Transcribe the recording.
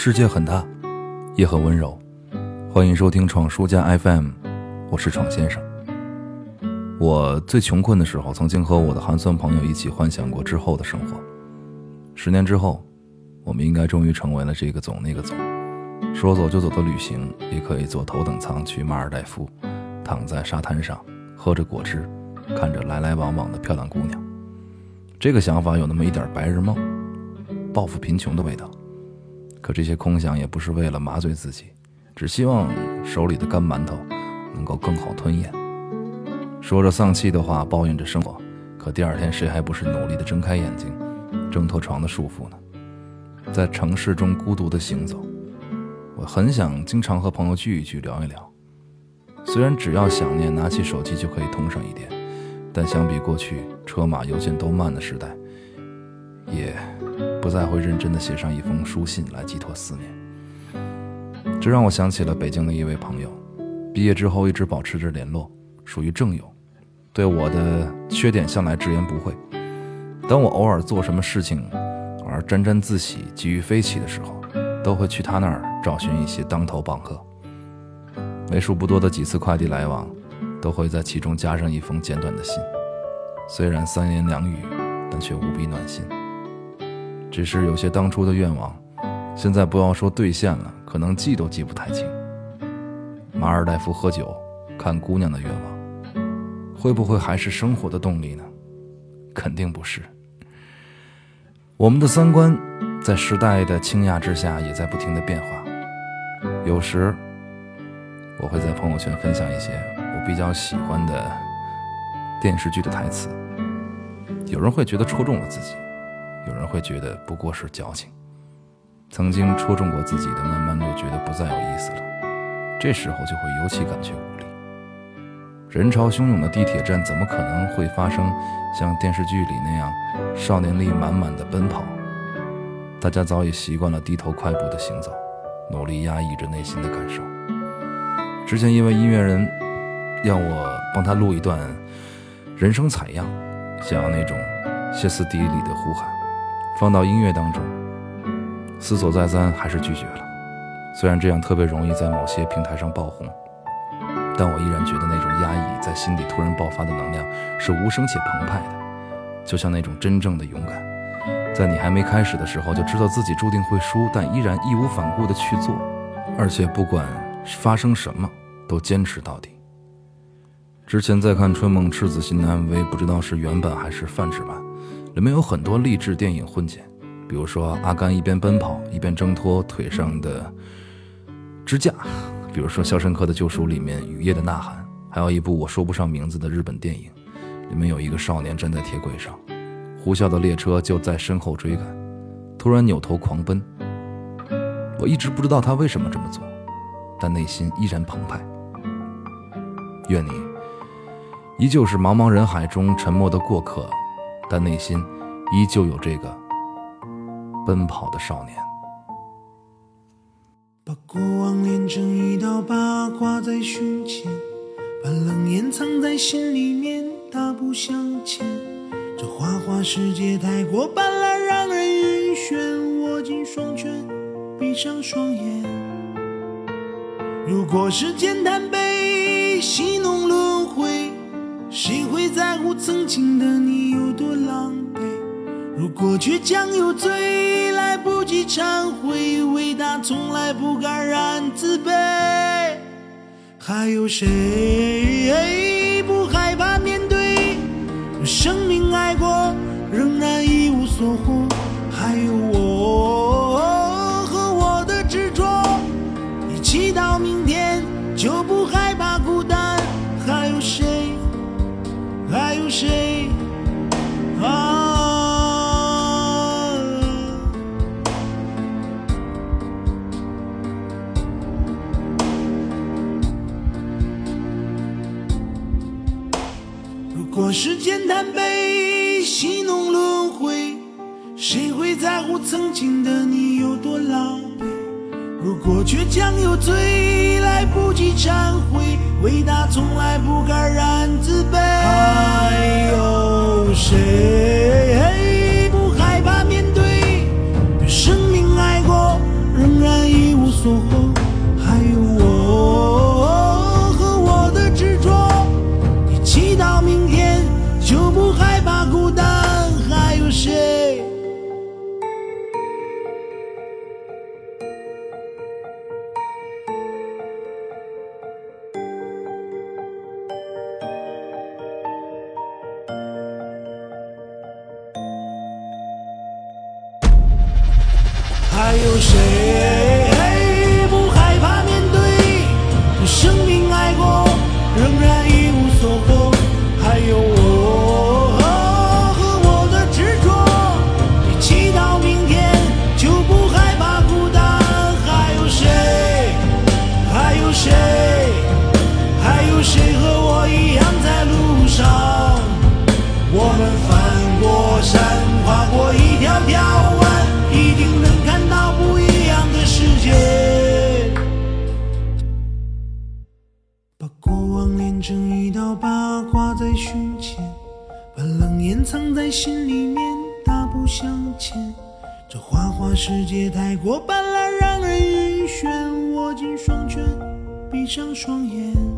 世界很大，也很温柔。欢迎收听闯书家 FM，我是闯先生。我最穷困的时候，曾经和我的寒酸朋友一起幻想过之后的生活。十年之后，我们应该终于成为了这个总那个总，说走就走的旅行，也可以坐头等舱去马尔代夫，躺在沙滩上喝着果汁，看着来来往往的漂亮姑娘。这个想法有那么一点白日梦，报复贫穷的味道。可这些空想也不是为了麻醉自己，只希望手里的干馒头能够更好吞咽。说着丧气的话，抱怨着生活，可第二天谁还不是努力的睁开眼睛，挣脱床的束缚呢？在城市中孤独的行走，我很想经常和朋友聚一聚，聊一聊。虽然只要想念，拿起手机就可以通上一点，但相比过去车马邮件都慢的时代，也。不再会认真地写上一封书信来寄托思念，这让我想起了北京的一位朋友，毕业之后一直保持着联络，属于正友，对我的缺点向来直言不讳。当我偶尔做什么事情而沾沾自喜、急于飞起的时候，都会去他那儿找寻一些当头棒喝。为数不多的几次快递来往，都会在其中加上一封简短的信，虽然三言两语，但却无比暖心。只是有些当初的愿望，现在不要说兑现了，可能记都记不太清。马尔代夫喝酒、看姑娘的愿望，会不会还是生活的动力呢？肯定不是。我们的三观在时代的倾轧之下，也在不停的变化。有时，我会在朋友圈分享一些我比较喜欢的电视剧的台词，有人会觉得戳中了自己。有人会觉得不过是矫情，曾经戳中过自己的，慢慢就觉得不再有意思了。这时候就会尤其感觉无力。人潮汹涌的地铁站，怎么可能会发生像电视剧里那样少年力满满的奔跑？大家早已习惯了低头快步的行走，努力压抑着内心的感受。之前一位音乐人让我帮他录一段人声采样，想要那种歇斯底里的呼喊。放到音乐当中，思索再三还是拒绝了。虽然这样特别容易在某些平台上爆红，但我依然觉得那种压抑在心底突然爆发的能量是无声且澎湃的，就像那种真正的勇敢，在你还没开始的时候就知道自己注定会输，但依然义无反顾地去做，而且不管发生什么都坚持到底。之前在看《春梦赤子心》的 MV，不知道是原版还是泛制版。里面有很多励志电影混剪，比如说阿甘一边奔跑一边挣脱腿上的支架，比如说《肖申克的救赎》里面雨夜的呐喊，还有一部我说不上名字的日本电影，里面有一个少年站在铁轨上，呼啸的列车就在身后追赶，突然扭头狂奔。我一直不知道他为什么这么做，但内心依然澎湃。愿你依旧是茫茫人海中沉默的过客。但内心依旧有这个奔跑的少年。把过往连成一道疤，挂在胸前，把冷眼藏在心里面，大步向前。这花花世界太过斑斓，让人晕眩。握紧双拳，闭上双眼。如果时间贪杯，喜怒。在乎曾经的你有多狼狈？如果倔强有罪，来不及忏悔，伟大从来不敢染自卑。还有谁不害怕面对？生命爱过，仍然一无所获。还有我和我的执着，一起到明天，就不谁啊？如果时间贪杯，戏弄轮回，谁会在乎曾经的你有多狼狈？如果倔强有罪，来不及忏悔。伟大从来不敢染自卑。还有谁不害怕面对？用生命爱过，仍然一无所获。还有我和我的执着。你祈祷明天，就不害怕孤单。还有谁？藏在心里面大步向前。这花花世界太过斑斓让人晕眩握紧双拳闭上双眼。